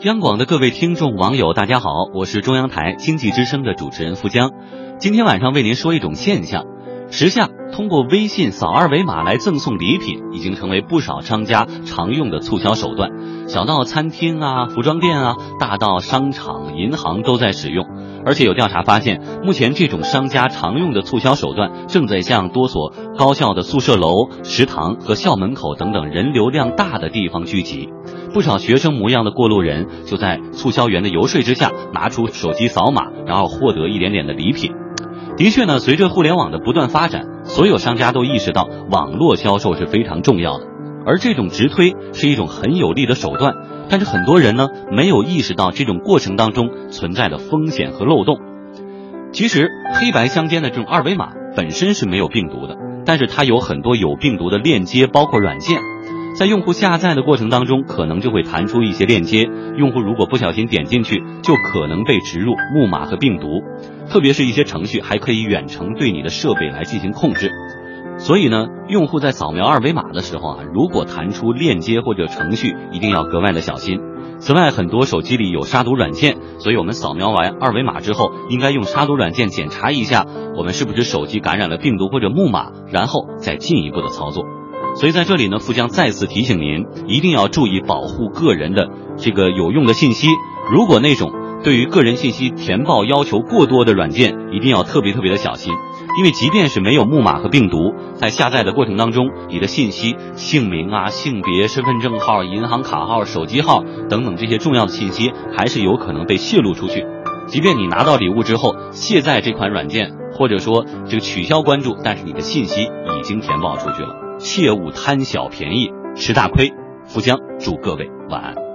央广的各位听众网友，大家好，我是中央台经济之声的主持人付江，今天晚上为您说一种现象。时下通过微信扫二维码来赠送礼品，已经成为不少商家常用的促销手段。小到餐厅啊、服装店啊，大到商场、银行都在使用。而且有调查发现，目前这种商家常用的促销手段，正在向多所高校的宿舍楼、食堂和校门口等等人流量大的地方聚集。不少学生模样的过路人，就在促销员的游说之下，拿出手机扫码，然后获得一点点的礼品。的确呢，随着互联网的不断发展，所有商家都意识到网络销售是非常重要的，而这种直推是一种很有力的手段。但是很多人呢，没有意识到这种过程当中存在的风险和漏洞。其实黑白相间的这种二维码本身是没有病毒的，但是它有很多有病毒的链接，包括软件。在用户下载的过程当中，可能就会弹出一些链接，用户如果不小心点进去，就可能被植入木马和病毒。特别是一些程序还可以远程对你的设备来进行控制。所以呢，用户在扫描二维码的时候啊，如果弹出链接或者程序，一定要格外的小心。此外，很多手机里有杀毒软件，所以我们扫描完二维码之后，应该用杀毒软件检查一下我们是不是手机感染了病毒或者木马，然后再进一步的操作。所以在这里呢，富江再次提醒您，一定要注意保护个人的这个有用的信息。如果那种对于个人信息填报要求过多的软件，一定要特别特别的小心。因为即便是没有木马和病毒，在下载的过程当中，你的信息、姓名啊、性别、身份证号、银行卡号、手机号等等这些重要的信息，还是有可能被泄露出去。即便你拿到礼物之后卸载这款软件，或者说这个取消关注，但是你的信息已经填报出去了。切勿贪小便宜吃大亏，福江祝各位晚安。